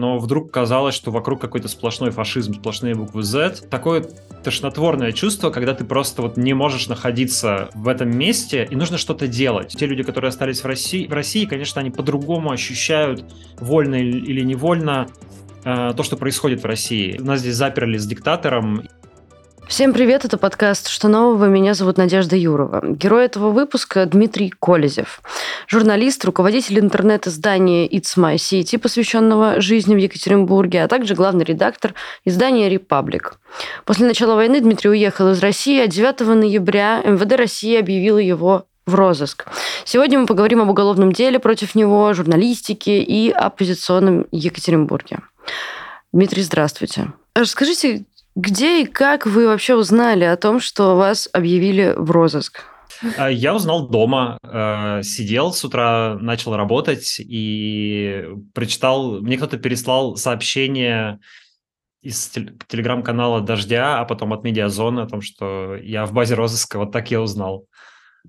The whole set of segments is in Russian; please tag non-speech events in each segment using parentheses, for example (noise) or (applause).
но вдруг казалось, что вокруг какой-то сплошной фашизм, сплошные буквы Z. Такое тошнотворное чувство, когда ты просто вот не можешь находиться в этом месте, и нужно что-то делать. Те люди, которые остались в России, в России, конечно, они по-другому ощущают, вольно или невольно, э, то, что происходит в России. Нас здесь заперли с диктатором, Всем привет, это подкаст «Что нового?». Меня зовут Надежда Юрова. Герой этого выпуска Дмитрий Колезев. Журналист, руководитель интернет-издания It's My City, посвященного жизни в Екатеринбурге, а также главный редактор издания «Репаблик». После начала войны Дмитрий уехал из России, а 9 ноября МВД России объявила его в розыск. Сегодня мы поговорим об уголовном деле против него, журналистике и оппозиционном Екатеринбурге. Дмитрий, здравствуйте. Расскажите, где и как вы вообще узнали о том, что вас объявили в розыск? А, я узнал дома, э, сидел с утра, начал работать и прочитал, мне кто-то переслал сообщение из телеграм-канала «Дождя», а потом от «Медиазоны» о том, что я в базе розыска, вот так я узнал.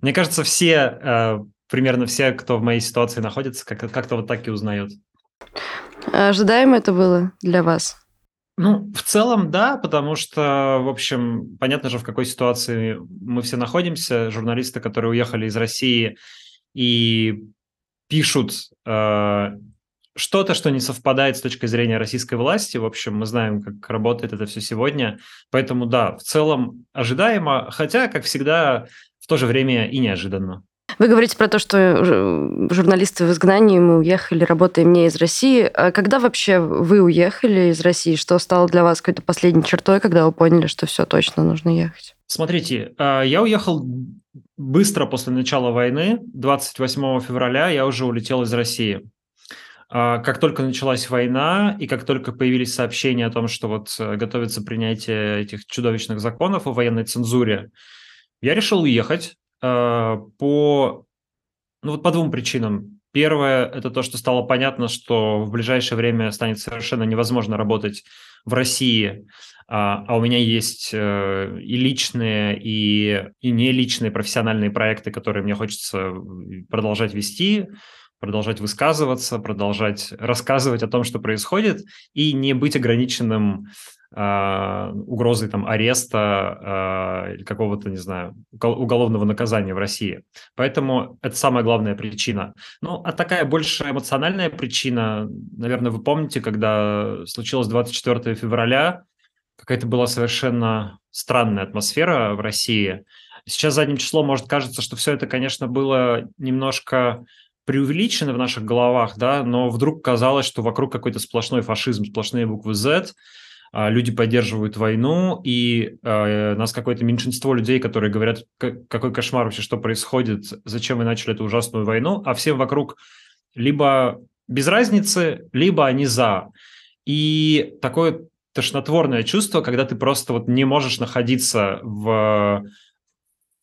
Мне кажется, все, э, примерно все, кто в моей ситуации находится, как-то вот так и узнают. Ожидаемо это было для вас? Ну, в целом, да, потому что, в общем, понятно же, в какой ситуации мы все находимся. Журналисты, которые уехали из России и пишут э, что-то, что не совпадает с точки зрения российской власти. В общем, мы знаем, как работает это все сегодня. Поэтому, да, в целом ожидаемо, хотя, как всегда, в то же время и неожиданно. Вы говорите про то, что журналисты в изгнании, мы уехали, работаем не из России. А когда вообще вы уехали из России? Что стало для вас какой-то последней чертой, когда вы поняли, что все точно нужно ехать? Смотрите, а, я уехал быстро после начала войны. 28 февраля я уже улетел из России. А, как только началась война и как только появились сообщения о том, что вот э, готовится принятие этих чудовищных законов о военной цензуре, я решил уехать. Э, по, ну, вот по двум причинам. Первое – это то, что стало понятно, что в ближайшее время станет совершенно невозможно работать в России, а, а у меня есть э, и личные, и, и не личные профессиональные проекты, которые мне хочется продолжать вести, продолжать высказываться, продолжать рассказывать о том, что происходит, и не быть ограниченным э, угрозой там ареста э, или какого-то, не знаю, уголовного наказания в России. Поэтому это самая главная причина. Ну, а такая больше эмоциональная причина, наверное, вы помните, когда случилось 24 февраля, какая-то была совершенно странная атмосфера в России. Сейчас задним числом может кажется, что все это, конечно, было немножко преувеличено в наших головах, да, но вдруг казалось, что вокруг какой-то сплошной фашизм, сплошные буквы Z, а, люди поддерживают войну, и э, нас какое-то меньшинство людей, которые говорят, какой кошмар вообще, что происходит, зачем вы начали эту ужасную войну, а всем вокруг либо без разницы, либо они за. И такое тошнотворное чувство, когда ты просто вот не можешь находиться в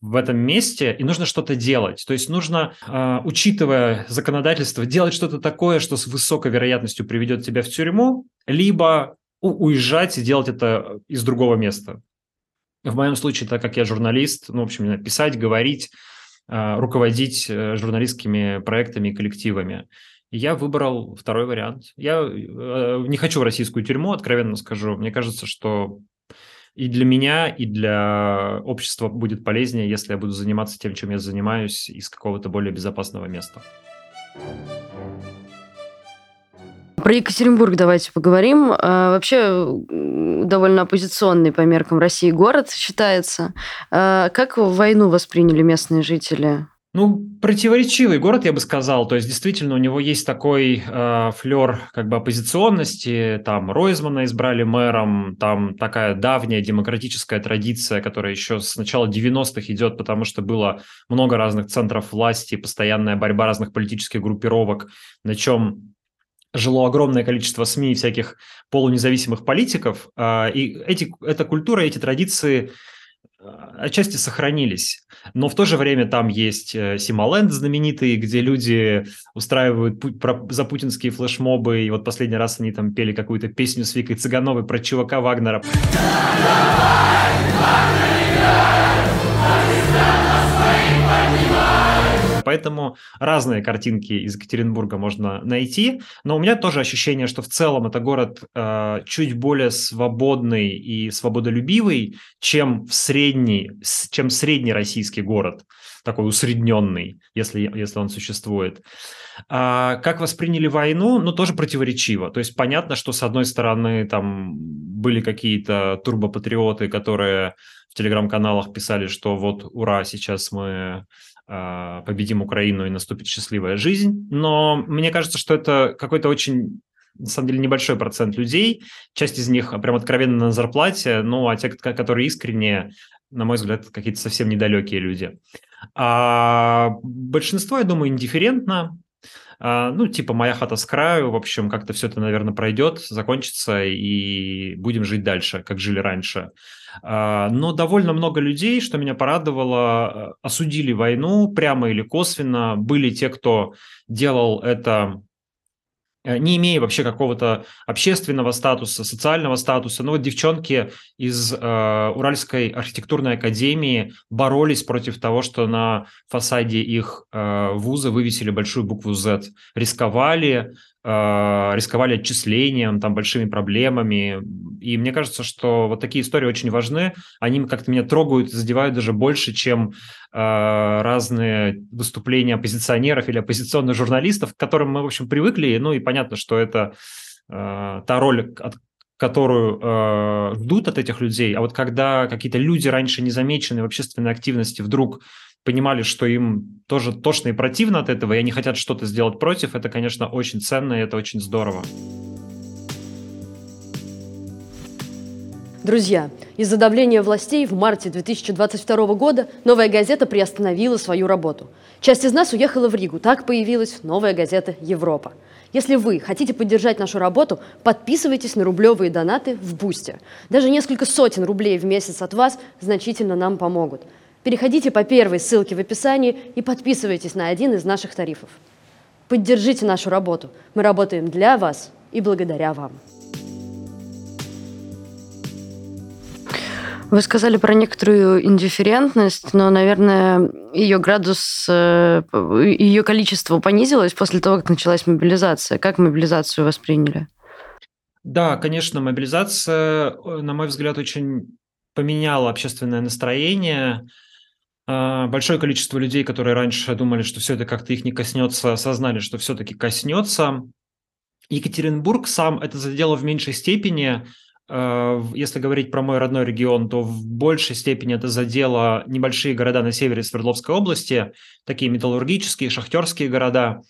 в этом месте, и нужно что-то делать. То есть нужно, э, учитывая законодательство, делать что-то такое, что с высокой вероятностью приведет тебя в тюрьму, либо уезжать и делать это из другого места. В моем случае, так как я журналист, ну, в общем, писать, говорить, э, руководить э, журналистскими проектами и коллективами. я выбрал второй вариант. Я э, не хочу в российскую тюрьму, откровенно скажу. Мне кажется, что и для меня, и для общества будет полезнее, если я буду заниматься тем, чем я занимаюсь, из какого-то более безопасного места. Про Екатеринбург давайте поговорим. А, вообще довольно оппозиционный по меркам России город считается. А, как войну восприняли местные жители? Ну, противоречивый город, я бы сказал. То есть, действительно, у него есть такой э, флер как бы оппозиционности. Там Ройзмана избрали мэром, там такая давняя демократическая традиция, которая еще с начала 90-х идет, потому что было много разных центров власти, постоянная борьба разных политических группировок, на чем жило огромное количество СМИ и всяких полунезависимых политиков, а, и эти, эта культура, эти традиции а, отчасти сохранились. Но в то же время там есть э, Симоленд знаменитый, где люди устраивают за путинские флешмобы, и вот последний раз они там пели какую-то песню с Викой Цыгановой про чувака Вагнера. Поэтому разные картинки из Екатеринбурга можно найти, но у меня тоже ощущение, что в целом это город э, чуть более свободный и свободолюбивый, чем в средний, чем средний российский город такой усредненный, если, если он существует. А как восприняли войну? Ну, тоже противоречиво. То есть понятно, что с одной стороны там были какие-то турбопатриоты, которые в телеграм-каналах писали, что вот ура, сейчас мы победим Украину и наступит счастливая жизнь. Но мне кажется, что это какой-то очень на самом деле небольшой процент людей, часть из них прям откровенно на зарплате, ну а те, которые искренне, на мой взгляд, какие-то совсем недалекие люди. А большинство, я думаю, индифферентно, а, ну, типа «Моя хата с краю», в общем, как-то все это, наверное, пройдет, закончится, и будем жить дальше, как жили раньше. А, но довольно много людей, что меня порадовало, осудили войну прямо или косвенно. Были те, кто делал это Э, не имея вообще какого-то общественного статуса, социального статуса. Ну вот девчонки из э, Уральской архитектурной академии боролись против того, что на фасаде их э, вуза вывесили большую букву Z. Рисковали, э, рисковали отчислением, там большими проблемами. И мне кажется, что вот такие истории очень важны. Они как-то меня трогают, задевают даже больше, чем э, разные выступления оппозиционеров или оппозиционных журналистов, к которым мы, в общем, привыкли. Ну и понятно, что это э, та роль, которую э, ждут от этих людей. А вот когда какие-то люди раньше незамеченные в общественной активности вдруг понимали, что им тоже тошно и противно от этого, и они хотят что-то сделать против, это, конечно, очень ценно, и это очень здорово. Друзья, из-за давления властей в марте 2022 года «Новая газета» приостановила свою работу. Часть из нас уехала в Ригу. Так появилась «Новая газета Европа». Если вы хотите поддержать нашу работу, подписывайтесь на рублевые донаты в Бусте. Даже несколько сотен рублей в месяц от вас значительно нам помогут. Переходите по первой ссылке в описании и подписывайтесь на один из наших тарифов. Поддержите нашу работу. Мы работаем для вас и благодаря вам. Вы сказали про некоторую индифферентность, но, наверное, ее градус, э, ее количество понизилось после того, как началась мобилизация. Как мобилизацию восприняли? Да, конечно, мобилизация, э, на мой взгляд, очень поменяла общественное настроение. А, большое количество людей, которые раньше думали, что все это как-то их не коснется, осознали, что все-таки коснется. Екатеринбург сам это задело в меньшей степени. А, если говорить про мой родной регион, то в большей степени это задело небольшие города на севере Свердловской области, такие металлургические, шахтерские города.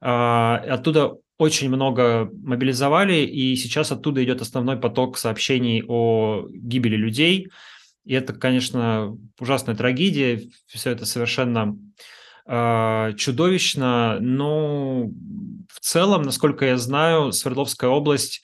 А, оттуда очень много мобилизовали, и сейчас оттуда идет основной поток сообщений о гибели людей – и это, конечно, ужасная трагедия, все это совершенно э, чудовищно, но в целом, насколько я знаю, Свердловская область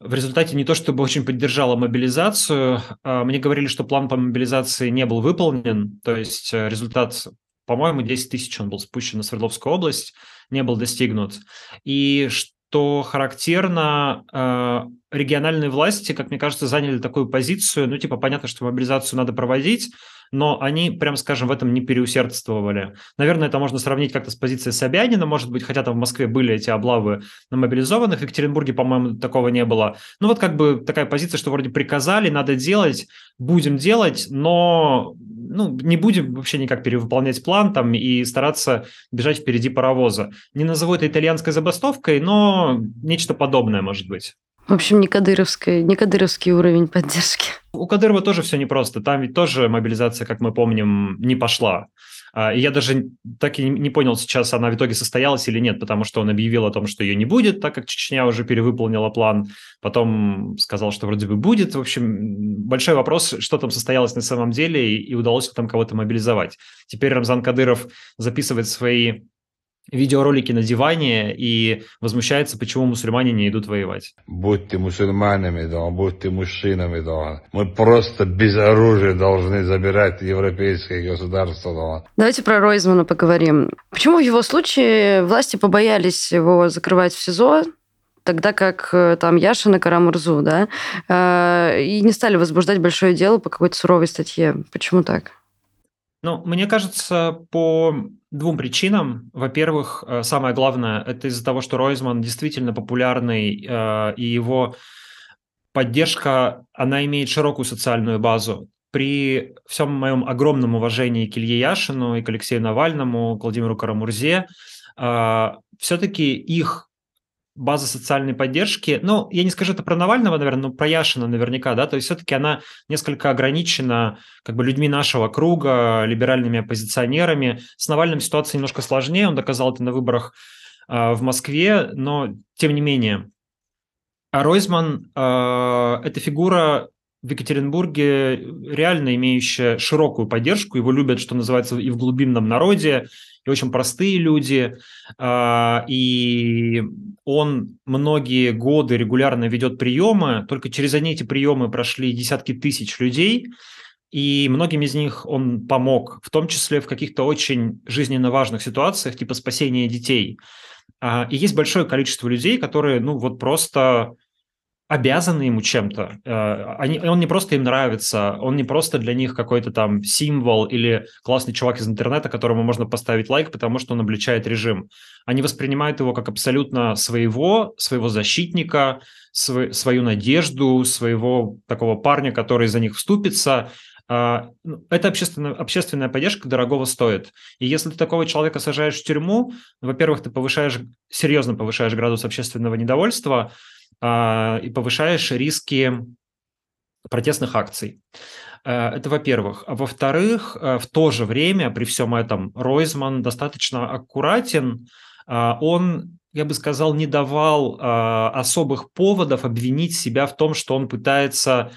в результате не то чтобы очень поддержала мобилизацию, э, мне говорили, что план по мобилизации не был выполнен, то есть э, результат, по-моему, 10 тысяч он был спущен на Свердловскую область, не был достигнут. И что характерно, э, региональные власти, как мне кажется, заняли такую позицию, ну, типа, понятно, что мобилизацию надо проводить, но они, прям скажем, в этом не переусердствовали. Наверное, это можно сравнить как-то с позицией Собянина, может быть, хотя там в Москве были эти облавы на мобилизованных, в Екатеринбурге, по-моему, такого не было. Ну, вот как бы такая позиция, что вроде приказали, надо делать, будем делать, но ну, не будем вообще никак перевыполнять план там и стараться бежать впереди паровоза. Не назову это итальянской забастовкой, но нечто подобное может быть. В общем, не, кадыровский, не кадыровский уровень поддержки. У Кадырова тоже все непросто. Там ведь тоже мобилизация, как мы помним, не пошла. А, и я даже так и не понял сейчас, она в итоге состоялась или нет, потому что он объявил о том, что ее не будет, так как Чечня уже перевыполнила план. Потом сказал, что вроде бы будет. В общем, большой вопрос, что там состоялось на самом деле и удалось ли там кого-то мобилизовать. Теперь Рамзан Кадыров записывает свои видеоролики на диване и возмущается, почему мусульмане не идут воевать. Будьте мусульманами, да, будьте мужчинами, да. Мы просто без оружия должны забирать европейское государство, да. Давайте про Ройзмана поговорим. Почему в его случае власти побоялись его закрывать в СИЗО, тогда как э, там Яшина Карамурзу, да, э, и не стали возбуждать большое дело по какой-то суровой статье. Почему так? Ну, мне кажется, по двум причинам. Во-первых, э, самое главное, это из-за того, что Ройзман действительно популярный, э, и его поддержка, она имеет широкую социальную базу. При всем моем огромном уважении к Илье Яшину и к Алексею Навальному, к Владимиру Карамурзе, э, все-таки их база социальной поддержки, ну, я не скажу это про Навального, наверное, но про Яшина наверняка, да, то есть все-таки она несколько ограничена как бы людьми нашего круга, либеральными оппозиционерами. С Навальным ситуация немножко сложнее, он доказал это на выборах э, в Москве, но тем не менее. А Ройзман э, – это фигура в Екатеринбурге реально имеющая широкую поддержку, его любят, что называется, и в глубинном народе, и очень простые люди, а, и он многие годы регулярно ведет приемы, только через они эти приемы прошли десятки тысяч людей, и многим из них он помог, в том числе в каких-то очень жизненно важных ситуациях, типа спасения детей. А, и есть большое количество людей, которые, ну, вот просто обязаны ему чем-то. Э, они, он не просто им нравится, он не просто для них какой-то там символ или классный чувак из интернета, которому можно поставить лайк, потому что он обличает режим. Они воспринимают его как абсолютно своего, своего защитника, свой, свою надежду, своего такого парня, который за них вступится. А, ну, это общественная, общественная поддержка дорогого стоит. И если ты такого человека сажаешь в тюрьму, во-первых, ты повышаешь, серьезно повышаешь градус общественного недовольства, и повышаешь риски протестных акций. Э, это во-первых. А во-вторых, э, в то же время, при всем этом, Ройзман достаточно аккуратен. А, он, я бы сказал, не давал а, особых поводов обвинить себя в том, что он пытается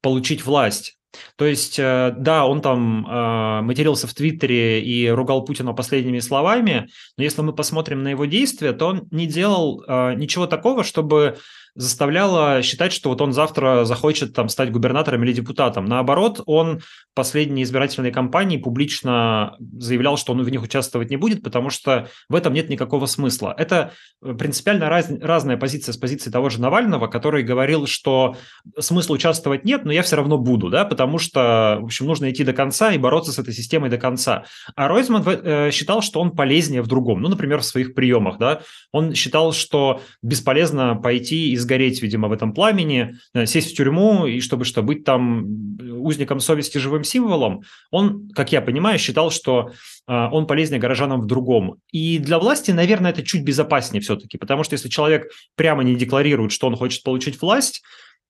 получить власть. То есть, э, да, он там э, матерился в Твиттере и ругал Путина последними словами, но если мы посмотрим на его действия, то он не делал э, ничего такого, чтобы заставляло считать, что вот он завтра захочет там стать губернатором или депутатом. Наоборот, он в последней избирательной кампании публично заявлял, что он в них участвовать не будет, потому что в этом нет никакого смысла. Это принципиально раз, разная позиция с позиции того же Навального, который говорил, что смысла участвовать нет, но я все равно буду, да, потому что, в общем, нужно идти до конца и бороться с этой системой до конца. А Ройзман э, считал, что он полезнее в другом, ну, например, в своих приемах, да. Он считал, что бесполезно пойти из сгореть, видимо, в этом пламени, э, сесть в тюрьму, и чтобы что, быть там узником совести живым символом, он, как я понимаю, считал, что э, он полезнее горожанам в другом. И для власти, наверное, это чуть безопаснее все-таки, потому что если человек прямо не декларирует, что он хочет получить власть,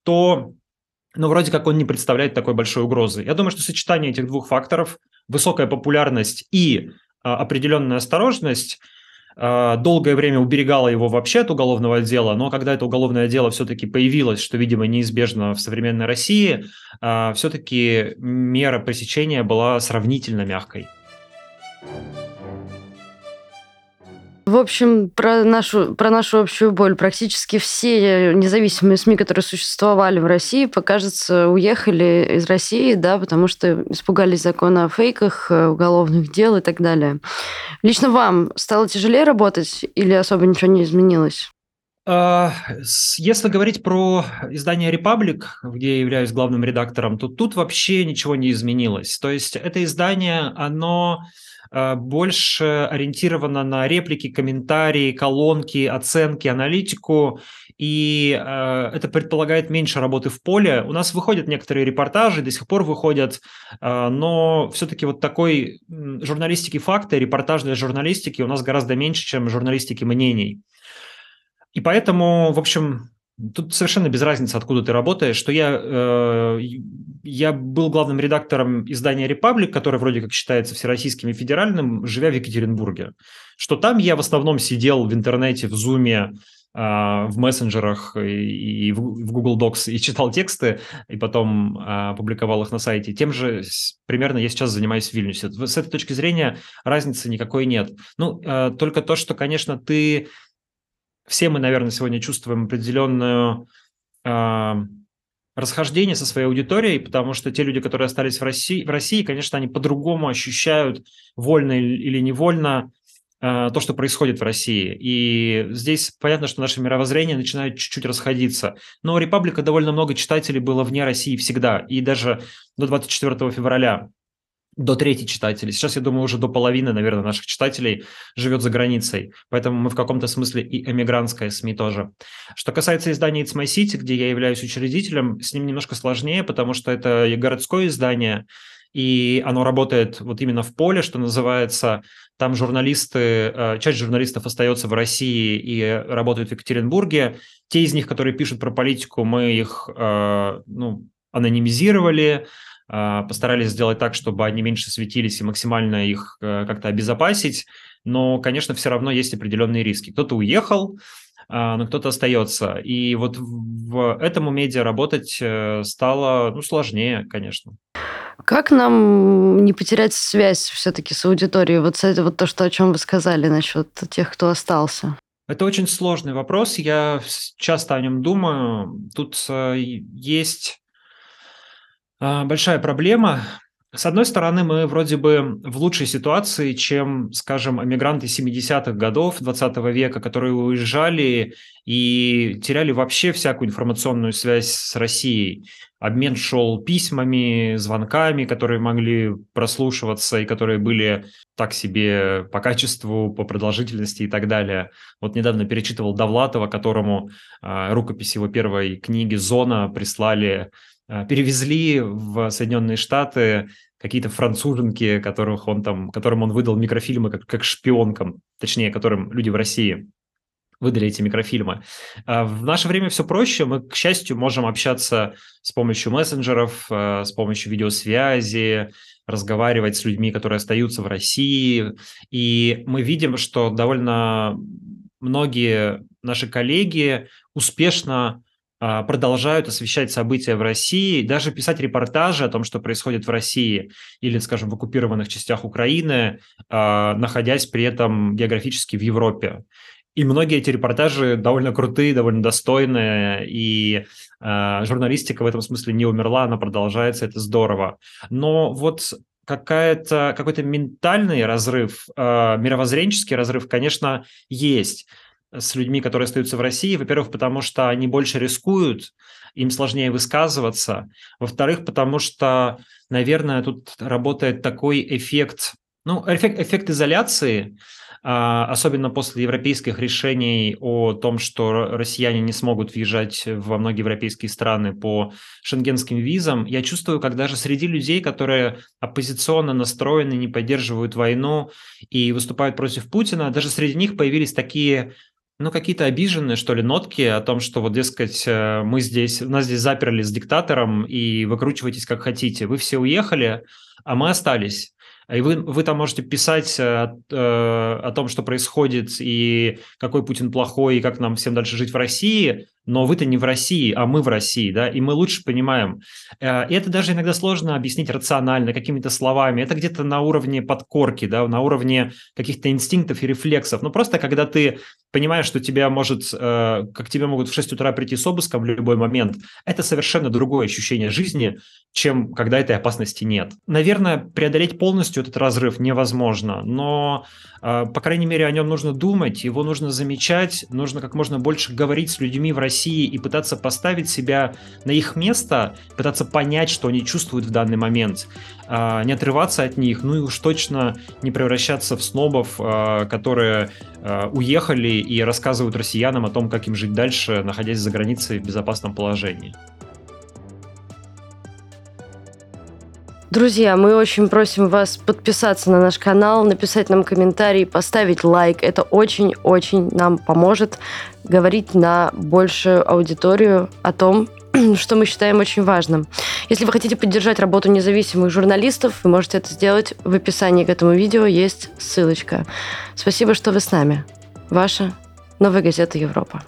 то ну, вроде как он не представляет такой большой угрозы. Я думаю, что сочетание этих двух факторов, высокая популярность и а, определенная осторожность – долгое время уберегала его вообще от уголовного дела, но когда это уголовное дело все-таки появилось, что, видимо, неизбежно в современной России, а, все-таки мера пресечения была сравнительно мягкой. В общем, про нашу, про нашу общую боль. Практически все независимые СМИ, которые существовали в России, покажется, уехали из России, да, потому что испугались закона о фейках, э, уголовных дел и так далее. Лично вам стало тяжелее работать или особо ничего не изменилось? А, если говорить про издание «Репаблик», где я являюсь главным редактором, то тут вообще ничего не изменилось. То есть это издание, оно Э, больше ориентирована на реплики, комментарии, колонки, оценки, аналитику, и э, это предполагает меньше работы в поле. У нас выходят некоторые репортажи, до сих пор выходят, э, но все-таки вот такой журналистики факта, репортажной журналистики у нас гораздо меньше, чем журналистики мнений. И поэтому, в общем, Тут совершенно без разницы, откуда ты работаешь, что я, э, я был главным редактором издания «Репаблик», которое вроде как считается всероссийским и федеральным, живя в Екатеринбурге. Что там я в основном сидел в интернете, в Зуме, э, в мессенджерах и, в Google Docs и читал тексты, и потом э, публиковал их на сайте. Тем же примерно я сейчас занимаюсь в Вильнюсе. С этой точки зрения разницы никакой нет. Ну, э, только то, что, конечно, ты все мы, наверное, сегодня чувствуем определенную э, расхождение со своей аудиторией, потому что те люди, которые остались в России, в России, конечно, они по-другому ощущают вольно или невольно э, то, что происходит в России. И здесь понятно, что наши мировоззрения начинают чуть-чуть расходиться. Но у «Репаблика» довольно много читателей было вне России всегда, и даже до 24 февраля до трети читателей. Сейчас, я думаю, уже до половины, наверное, наших читателей живет за границей. Поэтому мы в каком-то смысле и эмигрантская СМИ тоже. Что касается издания It's My City, где я являюсь учредителем, с ним немножко сложнее, потому что это городское издание, и оно работает вот именно в поле, что называется. Там журналисты, э, часть журналистов остается в России и работают в Екатеринбурге. Те из них, которые пишут про политику, мы их э, ну, анонимизировали, постарались сделать так, чтобы они меньше светились и максимально их э, как-то обезопасить. Но, конечно, все равно есть определенные риски. Кто-то уехал, а, но кто-то остается. И вот в этому медиа работать э, стало ну, сложнее, конечно. Как нам не потерять связь все-таки с аудиторией? Вот это вот то, что, о чем вы сказали насчет тех, кто остался. Это очень сложный вопрос. Я часто о нем думаю. Тут э, есть а, большая проблема. С одной стороны, мы вроде бы в лучшей ситуации, чем, скажем, эмигранты 70-х годов 20 века, которые уезжали и теряли вообще всякую информационную связь с Россией. Обмен шел письмами, звонками, которые могли прослушиваться и которые были так себе по качеству, по продолжительности и так далее. Вот недавно перечитывал Довлатова, которому э, рукопись его первой книги «Зона» прислали перевезли в Соединенные Штаты какие-то француженки, которых он там, которым он выдал микрофильмы как, как шпионкам, точнее, которым люди в России выдали эти микрофильмы. А в наше время все проще. Мы, к счастью, можем общаться с помощью мессенджеров, э, с помощью видеосвязи, разговаривать с людьми, которые остаются в России. И мы видим, что довольно многие наши коллеги успешно продолжают освещать события в России, даже писать репортажи о том, что происходит в России или, скажем, в оккупированных частях Украины, а, находясь при этом географически в Европе. И многие эти репортажи довольно крутые, довольно достойные, и э, журналистика в этом смысле не умерла, она продолжается, это здорово. Но вот какая-то, какой-то ментальный разрыв, э, мировоззренческий разрыв, конечно, есть с людьми, которые остаются в России. Во-первых, потому что они больше рискуют, им сложнее высказываться. Во-вторых, потому что, наверное, тут работает такой эффект, ну, эффект, эффект изоляции, а, особенно после европейских решений о том, что россияне не смогут въезжать во многие европейские страны по шенгенским визам, я чувствую, как даже среди людей, которые оппозиционно настроены, не поддерживают войну и выступают против Путина, даже среди них появились такие ну, какие-то обиженные, что ли, нотки о том, что вот, дескать, э, мы здесь, нас здесь заперли с диктатором, и выкручивайтесь как хотите. Вы все уехали, а мы остались. И вы, вы там можете писать э, э, о том, что происходит, и какой Путин плохой, и как нам всем дальше жить в России, но вы-то не в России, а мы в России, да, и мы лучше понимаем. Э, и это даже иногда сложно объяснить рационально, какими-то словами. Это где-то на уровне подкорки, да, на уровне каких-то инстинктов и рефлексов. Но просто когда ты понимаешь, что тебя может, э, как тебе могут в 6 утра прийти с обыском в любой момент, это совершенно другое ощущение жизни, чем когда этой опасности нет. Наверное, преодолеть полностью этот разрыв невозможно, но, э, по крайней мере, о нем нужно думать, его нужно замечать, нужно как можно больше говорить с людьми в России, России и пытаться поставить себя на их место, пытаться понять, что они чувствуют в данный момент, а, не отрываться от них, ну и уж точно не превращаться в снобов, а, которые а, уехали и рассказывают россиянам о том, как им жить дальше, находясь за границей в безопасном положении. Друзья, мы очень просим вас подписаться на наш канал, написать нам комментарий, поставить лайк. Это очень-очень нам поможет говорить на большую аудиторию о том, (clears throat) что мы считаем очень важным. Если вы хотите поддержать работу независимых журналистов, вы можете это сделать. В описании к этому видео есть ссылочка. Спасибо, что вы с нами. Ваша Новая газета Европа.